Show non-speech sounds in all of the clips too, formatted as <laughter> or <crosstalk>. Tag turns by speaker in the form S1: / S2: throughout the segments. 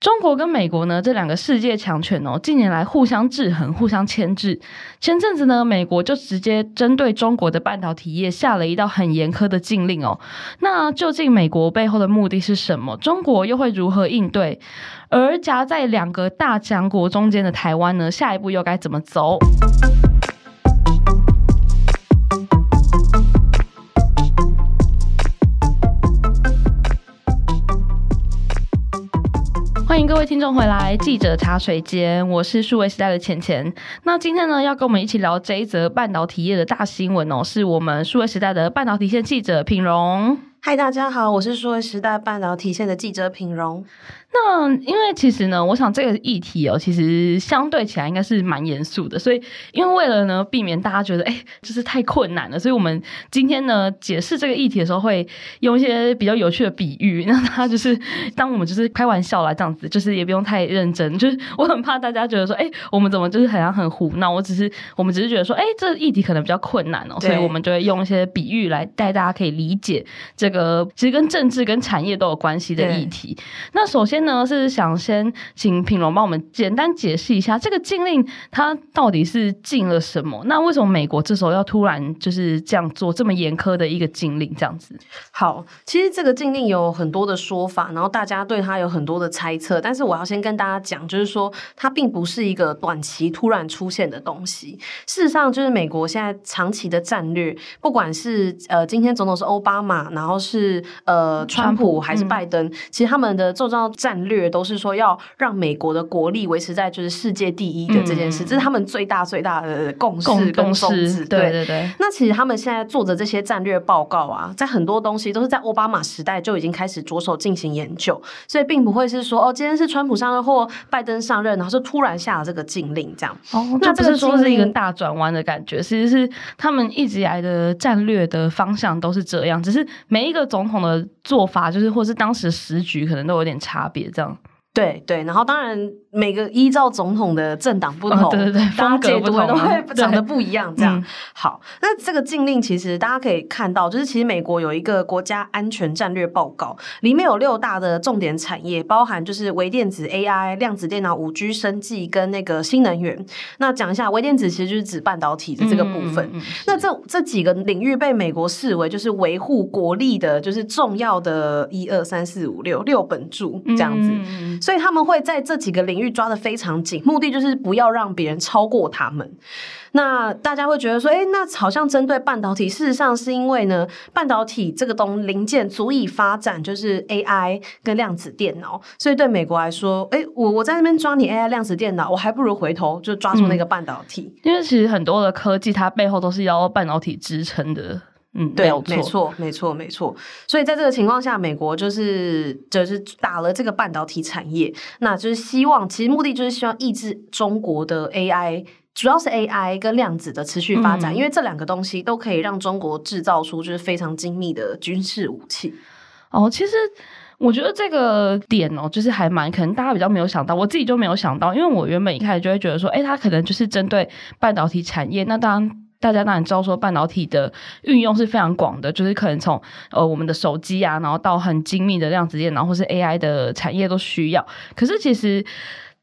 S1: 中国跟美国呢，这两个世界强权哦，近年来互相制衡、互相牵制。前阵子呢，美国就直接针对中国的半导体业下了一道很严苛的禁令哦。那究竟美国背后的目的是什么？中国又会如何应对？而夹在两个大强国中间的台湾呢，下一步又该怎么走？各位听众回来，记者茶水间，我是数位时代的钱钱。那今天呢，要跟我们一起聊这一则半导体业的大新闻哦，是我们数位时代的半导体线记者品荣。
S2: 嗨，大家好，我是数位时代半导体线的记者品荣。
S1: 那因为其实呢，我想这个议题哦，其实相对起来应该是蛮严肃的，所以因为为了呢避免大家觉得哎，就是太困难了，所以我们今天呢解释这个议题的时候会用一些比较有趣的比喻，让大家就是当我们就是开玩笑啦，这样子，就是也不用太认真，就是我很怕大家觉得说，哎，我们怎么就是好像很胡闹？我只是我们只是觉得说，哎，这议题可能比较困难哦，所以我们就会用一些比喻来带大家可以理解这个其实跟政治跟产业都有关系的议题。那首先。呢是想先请品龙帮我们简单解释一下这个禁令，它到底是禁了什么？那为什么美国这时候要突然就是这样做这么严苛的一个禁令？这样子。
S2: 好，其实这个禁令有很多的说法，然后大家对它有很多的猜测。但是我要先跟大家讲，就是说它并不是一个短期突然出现的东西。事实上，就是美国现在长期的战略，不管是呃今天总统是奥巴马，然后是呃川普还是拜登，嗯、其实他们的重要战。战略都是说要让美国的国力维持在就是世界第一的这件事，嗯、这是他们最大最大的共识跟宗旨。对对对。那其实他们现在做的这些战略报告啊，在很多东西都是在奥巴马时代就已经开始着手进行研究，所以并不会是说哦，今天是川普上任或拜登上任，然后就突然下了这个禁令这样。哦，那这是说是一个大转弯的感觉，其实是他们一直以来的战略的方向都是这样，只是每一个总统的做法，就是或是当时时局可能都有点差别。这样，对对，然后当然。每个依照总统的政党不同，哦、对对对，<laughs> 风格不同，都会长得不一样。这样、嗯、好，那这个禁令其实大家可以看到，就是其实美国有一个国家安全战略报告，里面有六大的重点产业，包含就是微电子、AI、量子电脑、五 G、生技跟那个新能源。那讲一下微电子，其实就是指半导体的这个部分。嗯、那这这几个领域被美国视为就是维护国力的，就是重要的一二三四五六六本柱这样子。嗯、所以他们会在这几个领域。抓得非常紧，目的就是不要让别人超过他们。那大家会觉得说，哎、欸，那好像针对半导体，事实上是因为呢，半导体这个东零件足以发展就是 AI 跟量子电脑，所以对美国来说，哎、欸，我我在那边抓你 AI 量子电脑，我还不如回头就抓住那个半导体，嗯、因为其实很多的科技它背后都是要半导体支撑的。嗯，对，没错，没错，没错。所以在这个情况下，美国就是就是打了这个半导体产业，那就是希望，其实目的就是希望抑制中国的 AI，主要是 AI 跟量子的持续发展，嗯、因为这两个东西都可以让中国制造出就是非常精密的军事武器。哦，其实我觉得这个点哦，就是还蛮可能大家比较没有想到，我自己就没有想到，因为我原本一开始就会觉得说，哎，它可能就是针对半导体产业，那当然。大家当然知道，说半导体的运用是非常广的，就是可能从呃我们的手机啊，然后到很精密的量子电脑或是 AI 的产业都需要。可是其实。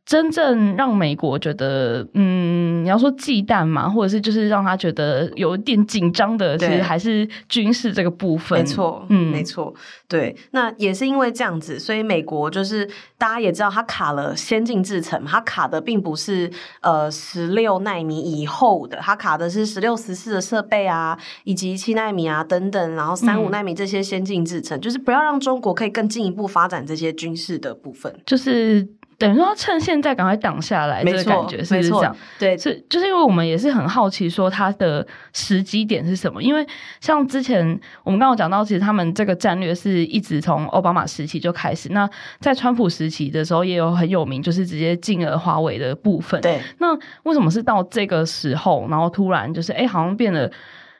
S2: 真正让美国觉得，嗯，你要说忌惮嘛，或者是就是让他觉得有一点紧张的，其实还是军事这个部分。没错，嗯，没错，对。那也是因为这样子，所以美国就是大家也知道，它卡了先进制程，它卡的并不是呃十六纳米以后的，它卡的是十六、十四的设备啊，以及七纳米啊等等，然后三五纳米这些先进制程，嗯，就是不要让中国可以更进一步发展这些军事的部分，就是。等于说，趁现在赶快挡下来，这个感觉是不是这样？对，是就是因为我们也是很好奇，说它的时机点是什么？因为像之前我们刚刚讲到，其实他们这个战略是一直从奥巴马时期就开始。那在川普时期的时候，也有很有名，就是直接禁了华为的部分。对，那为什么是到这个时候，然后突然就是哎，好像变得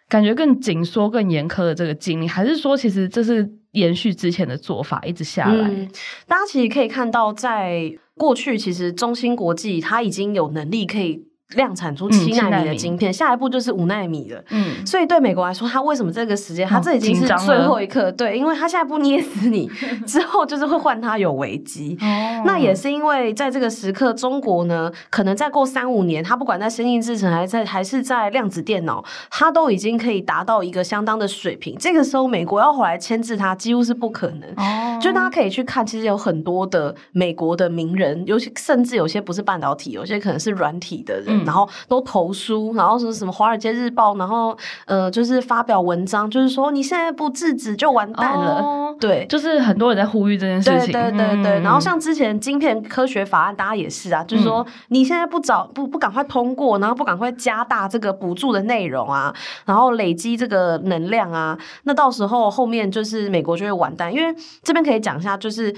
S2: 感觉更紧缩、更严苛的这个经历？还是说，其实这是延续之前的做法，一直下来？嗯，大家其实可以看到，在过去其实中芯国际它已经有能力可以量产出七纳米的晶片，嗯、下一步就是五纳米了。嗯，所以对美国来说，它为什么这个时间，它这已经是最后一刻？对，因为它下一步捏死你 <laughs> 之后，就是会换它有危机。哦，那也是因为在这个时刻，中国呢，可能再过三五年，它不管在先进制程，还是在还是在量子电脑，它都已经可以达到一个相当的水平。这个时候，美国要回来牵制它，几乎是不可能。哦，就大家可以去看，其实有很多的美国的名人，尤其甚至有些不是半导体，有些可能是软体的人。嗯然后都投书，然后说什么《华尔街日报》，然后呃，就是发表文章，就是说你现在不制止就完蛋了。哦、对，
S1: 就是很多人在呼吁这件事情。
S2: 对对对对。嗯、然后像之前晶片科学法案，大家也是啊，就是说你现在不早不不赶快通过，然后不赶快加大这个补助的内容啊，然后累积这个能量啊，那到时候后面就是美国就会完蛋。因为这边可以讲一下，就是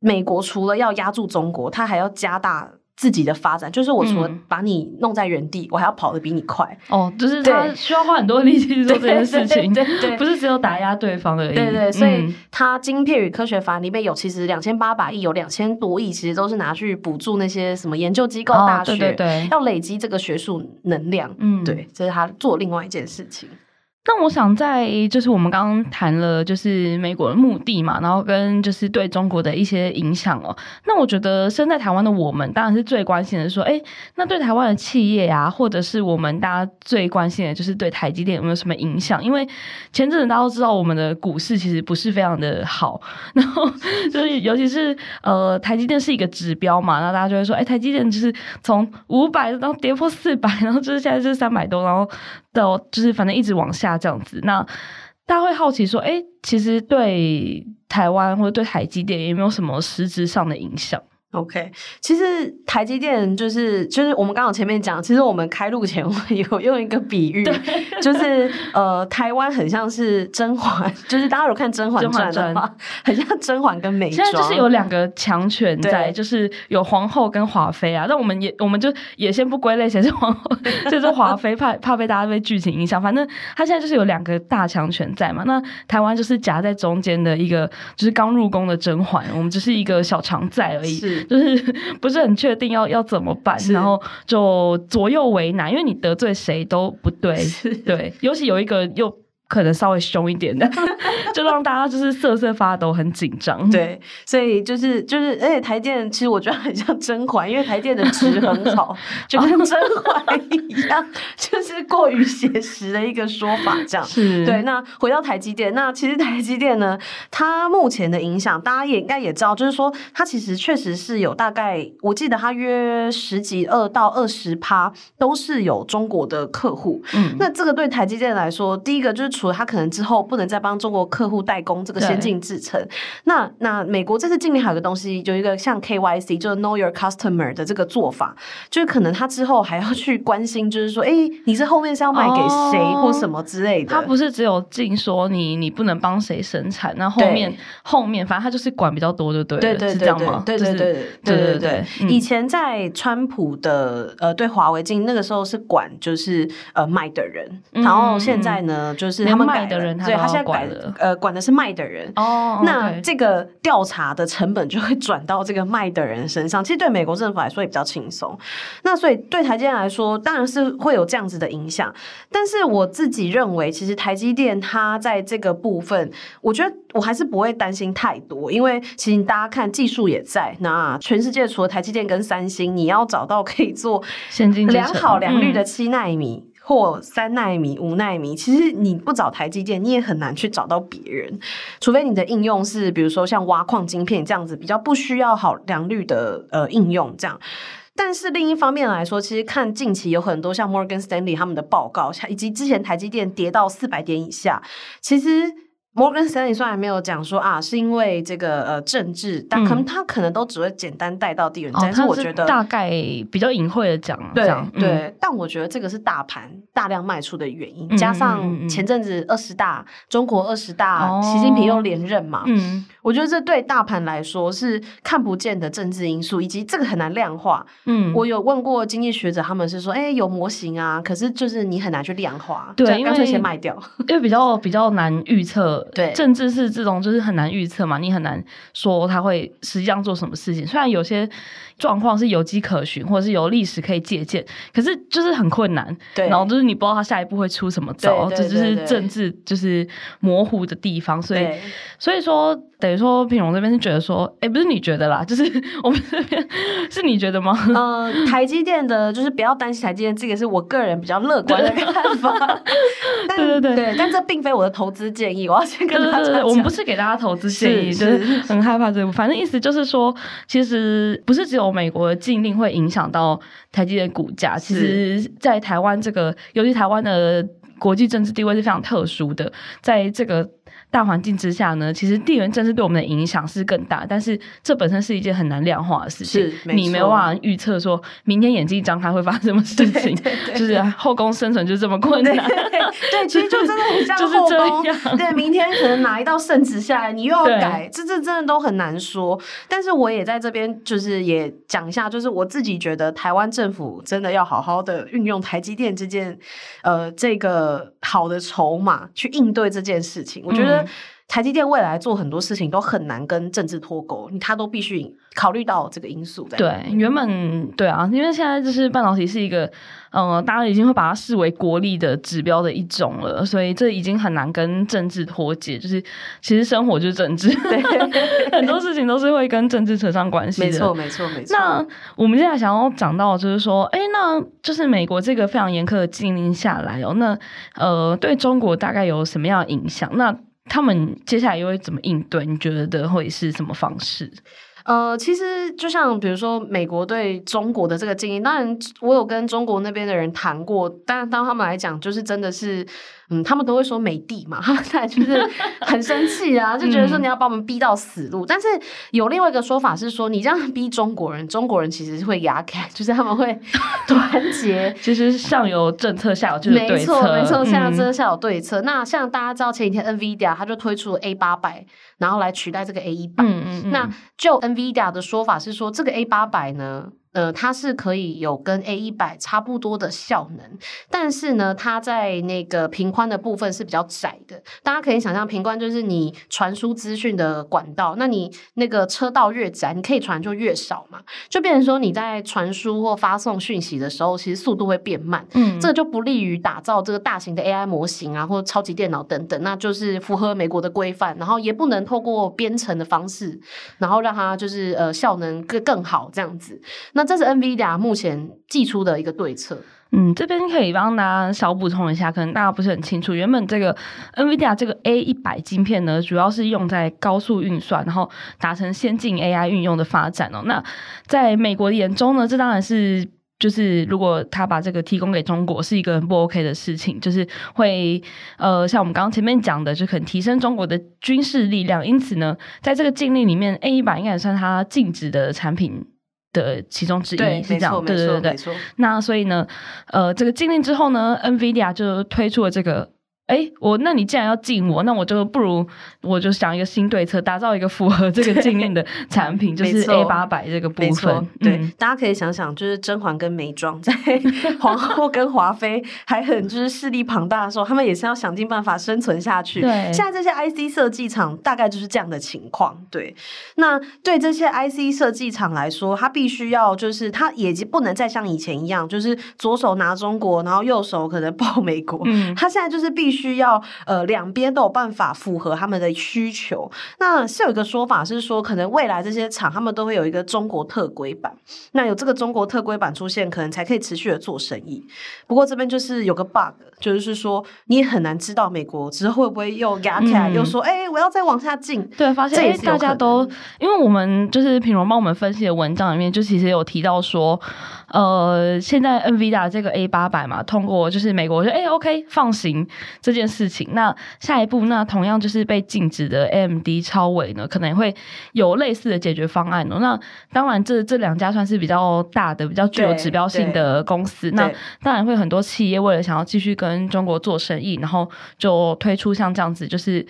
S2: 美国除了要压住中国，他还要加大。自己的发展，就是我除了把你弄在原地，嗯、我还要跑得比你快。
S1: 哦，就是他需要花很多力气去做这件事情，对，对，对，对，不是只有打压对方而已。
S2: 对，对对，所以他晶片与科学法里面有，其实两千八百亿，有两千多亿，其实都是拿去补助那些什么研究机构、大学，哦、对对对，要累积这个学术能量。嗯，对，这是他做另外一件事情。
S1: 那我想在就是我们刚刚谈了就是美国的目的嘛，然后跟就是对中国的一些影响哦。那我觉得身在台湾的我们当然是最关心的是说，哎，那对台湾的企业啊，或者是我们大家最关心的就是对台积电有没有什么影响？因为前阵子大家都知道我们的股市其实不是非常的好，然后 <laughs> 就是尤其是呃台积电是一个指标嘛，然后大家就会说，哎，台积电就是从五百然后跌破四百，然后就是现在是三百多，然后。到就是反正一直往下这样子，那大家会好奇说，哎、其实对台湾或者对台积电有没有什么实质上的影响
S2: ？OK，其实台积电就是就是我们刚好前面讲，其实我们开录前 <laughs> 我有用一个比喻，就是呃台湾很像是甄嬛，就是大家有看《甄嬛传》的话，很像甄嬛跟美妆。现在就是
S1: 有两个强权在，对就是有皇后跟华妃啊。那我们也我们就也先不归类谁是皇后，<laughs> 就是华妃，怕怕被大家被剧情影响。反正他现在就是有两个大强权在嘛。那台湾就是夹在中间的一个，就是刚入宫的甄嬛，我们只是一个小常在而已。是。就是 <laughs> 不是很确定要要怎么办，然后就左右为难，因为你得罪谁都不对，对，尤其有一个又。可能稍微凶一点的，<laughs> 就让大家就是瑟瑟发抖，很紧张。
S2: 对，所以就是就是，而且台电其实我觉得很像甄嬛，因为台电的值很好，就跟甄嬛一样，就是过于写实的一个说法。这样 <laughs> 是对。那回到台积电，那其实台积电呢，它目前的影响，大家也应该也知道，就是说它其实确实是有大概，我记得它约十几二到二十趴都是有中国的客户。嗯，那这个对台积电来说，第一个就是。除了他可能之后不能再帮中国客户代工这个先进制程，那那美国这次禁令还有个东西，有一个像 KYC，就是 Know Your Customer 的这个做法，就是可能他之后还要去关心，就是说，哎、欸，你这后面是要卖给谁或什么之类的。
S1: 他不是只有禁说你你不能帮谁生产，那后面后面反正他就是管比较多，就对了，对对对对，是这样吗？
S2: 对对对对对对对。以前在川普的呃对华为禁，那个时候是管就是呃卖的人，嗯、然后现在呢就是。他们卖的人，对他现在改了，呃，管的是卖的人。哦，那这个调查的成本就会转到这个卖的人身上。其实对美国政府来说也比较轻松。那所以对台积电来说，当然是会有这样子的影响。但是我自己认为，其实台积电它在这个部分，我觉得我还是不会担心太多，因为其实大家看技术也在。那全世界除了台积电跟三星，你要找到可以做良好良率的七纳米。或三纳米、五纳米，其实你不找台积电，你也很难去找到别人，除非你的应用是，比如说像挖矿晶片这样子，比较不需要好良率的呃应用这样。但是另一方面来说，其实看近期有很多像 Morgan Stanley 他们的报告，以及之前台积电跌到四百点以下，其实。摩根斯坦利虽然没有讲说啊，是因为这个呃政治，但可能他可能都只会简单带到地缘政治。但是我觉得
S1: 大概比较隐晦的讲，
S2: 对对。但我觉得这个是大盘大量卖出的原因，加上前阵子二十大中国二十大，习近平又连任嘛，嗯，我觉得这对大盘来说是看不见的政治因素，以及这个很难量化。嗯，我有问过经济学者，他们是说，哎、欸，有模型啊，可是就是你很难去量化，
S1: 对，干
S2: 脆先卖掉，
S1: 因为比较比较难预测。<laughs> 对，政治是这种就是很难预测嘛，你很难说他会实际上做什么事情。虽然有些。状况是有迹可循，或者是有历史可以借鉴，可是就是很困难。对，然后就是你不知道他下一步会出什么招，这就是政治就是模糊的地方。所以，所以说等于说品荣这边是觉得说，哎、欸，不是你觉得啦，<laughs> 就是我们这边是你觉得吗？
S2: 呃，台积电的，就是不要担心台积电，这个是我个人比较乐观的看法。<laughs> 但对对对，对，但这并非我的投资建议，我要先跟大家讲，
S1: 我们不是给大家投资建议，是就是很害怕这个。反正意思就是说，其实不是只有。美国的禁令会影响到台积电股价。其实，在台湾这个，尤其台湾的国际政治地位是非常特殊的，在这个。大环境之下呢，其实地缘政治对我们的影响是更大，但是这本身是一件很难量化的事情，你没有办法预测说明天眼睛一张开会发生什么事情，<laughs> 就是后宫生存就这么困难。
S2: 对，对，其实就真的很像 <laughs> 后宫。就是。对，明天可能拿一道圣旨下来，你又要改，这这真的都很难说。但是我也在这边就是也讲一下，就是我自己觉得台湾政府真的要好好的运用台积电这件呃这个好的筹码去应对这件事情，我觉得。台积电未来做很多事情都很难跟政治脱钩，他都必须考虑到这个因素。
S1: 对，原本对啊，因为现在就是半导体是一个，呃，大家已经会把它视为国力的指标的一种了，所以这已经很难跟政治脱节。就是其实生活就是政治，对 <laughs> 很多事情都是会跟政治扯上关系的。
S2: 没错，没错，没错。
S1: 那我们现在想要讲到就是说，哎，那就是美国这个非常严苛的禁令下来哦，那呃，对中国大概有什么样的影响？那他们接下来又会怎么应对？你觉得会是什么方式？
S2: 呃，其实就像比如说美国对中国的这个建议，当然我有跟中国那边的人谈过，但当他们来讲，就是真的是。嗯，他们都会说美帝嘛，<laughs> 他们就是很生气啊，就觉得说你要把我们逼到死路。嗯、但是有另外一个说法是说，你这样逼中国人，中国人其实是会哑开，就是他们会 <laughs> 团结。
S1: 其实上有政策，下有就是对策。
S2: 没错，没错，上有政策，下有对策。嗯、那像大家知道前几天 NVIDIA 它就推出了 A 八百，然后来取代这个 A 一百。嗯嗯。那就 NVIDIA 的说法是说，这个 A 八百呢。呃，它是可以有跟 A 一百差不多的效能，但是呢，它在那个频宽的部分是比较窄的。大家可以想象，频宽就是你传输资讯的管道，那你那个车道越窄，你可以传就越少嘛，就变成说你在传输或发送讯息的时候，其实速度会变慢。嗯，这就不利于打造这个大型的 AI 模型啊，或者超级电脑等等，那就是符合美国的规范，然后也不能透过编程的方式，然后让它就是呃效能更更好这样子。那那这是 NVIDIA 目前寄出的一个对策。
S1: 嗯，这边可以帮大家小补充一下，可能大家不是很清楚。原本这个 NVIDIA 这个 A 一百晶片呢，主要是用在高速运算，然后达成先进 AI 运用的发展哦。那在美国的眼中呢，这当然是就是如果他把这个提供给中国，是一个很不 OK 的事情，就是会呃，像我们刚刚前面讲的，就可能提升中国的军事力量。因此呢，在这个禁令里面，A 一百应该算它禁止的产品。的其中之一是这样，对对对对。那所以呢，呃，这个禁令之后呢，NVIDIA 就推出了这个。哎，我那你既然要禁我，那我就不如我就想一个新对策，打造一个符合这个禁令的产品，<laughs> 就是 A 八百这个部分。嗯、
S2: 对，大家可以想想，就是甄嬛跟眉庄 <laughs> 在皇后跟华妃还很就是势力庞大的时候，他们也是要想尽办法生存下去。对，现在这些 IC 设计厂大概就是这样的情况。对，那对这些 IC 设计厂来说，它必须要就是它也不能再像以前一样，就是左手拿中国，然后右手可能抱美国。嗯，它现在就是必须。需要呃两边都有办法符合他们的需求。那是有一个说法是说，可能未来这些厂他们都会有一个中国特规版。那有这个中国特规版出现，可能才可以持续的做生意。不过这边就是有个 bug，就是说你也很难知道美国之后会不会又压起来，又说哎、我要再往下进。
S1: 对，发现哎大家都因为我们就是品荣帮我们分析的文章里面，就其实有提到说，呃，现在 NVIDIA 这个 A 八百嘛，通过就是美国说哎 OK 放行。这件事情。那下一步，那同样就是被禁止的 AMD、超伟呢，可能也会有类似的解决方案哦。那当然这，这这两家算是比较大的、比较具有指标性的公司。那当然会很多企业为了想要继续跟中国做生意，然后就推出像这样子，就是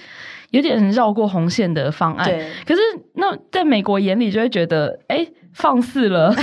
S1: 有点绕过红线的方案。可是那在美国眼里就会觉得，哎。放肆了，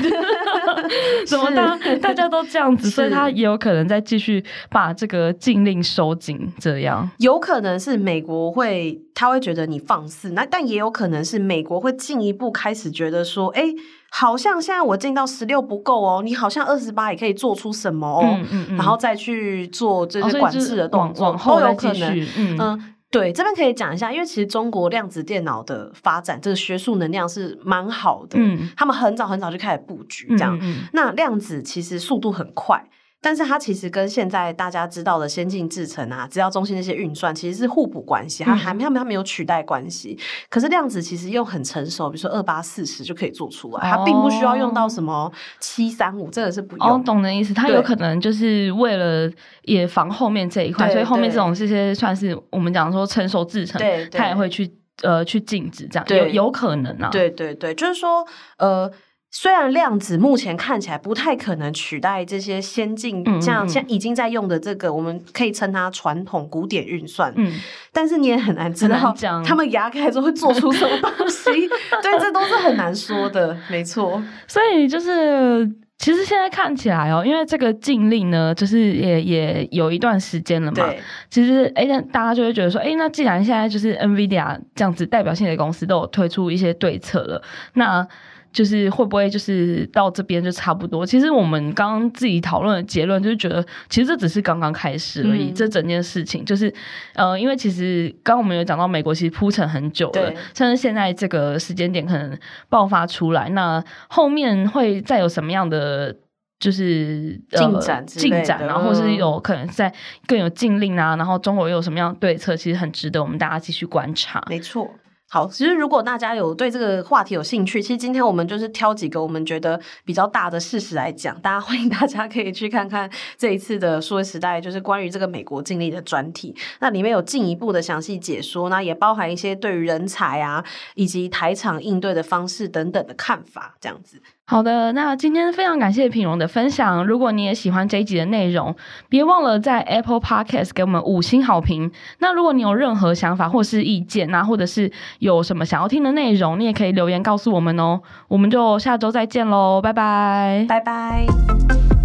S1: <laughs> 怎么大大家都这样子，所以他也有可能再继续把这个禁令收紧，这样。
S2: 有可能是美国会他会觉得你放肆，那但也有可能是美国会进一步开始觉得说，哎、欸，好像现在我进到十六不够哦，你好像二十八也可以做出什么哦，嗯嗯嗯，然后再去做这些管制的动作，
S1: 往后
S2: 都有可能，嗯。嗯对，这边可以讲一下，因为其实中国量子电脑的发展，这个学术能量是蛮好的。嗯，他们很早很早就开始布局这样。嗯嗯，那量子其实速度很快。但是它其实跟现在大家知道的先进制程啊、资料中心那些运算其实是互补关系，它还没有它没有取代关系。可是量子其实又很成熟，比如说二八四十就可以做出来，它并不需要用到什么七三五，这个是不用。
S1: 哦，懂的意思，它有可能就是为了也防后面这一块，所以后面这种这些算是我们讲说成熟制程，它也会去呃去禁止这样，有有可能啊。
S2: 对对对，就是说呃。虽然量子目前看起来不太可能取代这些先进，像现在已经在用的这个，我们可以称它传统古典运算，嗯，但是你也很难知道他们牙开之后会做出什么东西，<laughs> 对，这都是很难说的，没错。
S1: 所以就是，其实现在看起来哦，因为这个禁令呢，就是也也有一段时间了嘛。对，其实哎，那大家就会觉得说，哎，那既然现在就是 NVIDIA 这样子代表性的公司都有推出一些对策了，那。就是会不会就是到这边就差不多？其实我们刚刚自己讨论的结论就是觉得，其实这只是刚刚开始而已。嗯、这整件事情就是，呃，因为其实刚刚我们有讲到，美国其实铺陈很久了，甚至现在这个时间点可能爆发出来，那后面会再有什么样的就是
S2: 进展、
S1: 进展，然后或是有可能在更有禁令啊，然后中国又有什么样的对策，其实很值得我们大家继续观察。
S2: 没错。好，其实如果大家有对这个话题有兴趣，其实今天我们就是挑几个我们觉得比较大的事实来讲，大家欢迎大家可以去看看这一次的数位时代，就是关于这个美国经历的专题，那里面有进一步的详细解说，那也包含一些对于人才啊以及台场应对的方式等等的看法，这样子。
S1: 好的，那今天非常感谢品荣的分享。如果你也喜欢这一集的内容，别忘了在 Apple Podcast 给我们五星好评。那如果你有任何想法或是意见，那或者是有什么想要听的内容，你也可以留言告诉我们哦。我们就下周再见喽，拜拜，
S2: 拜拜。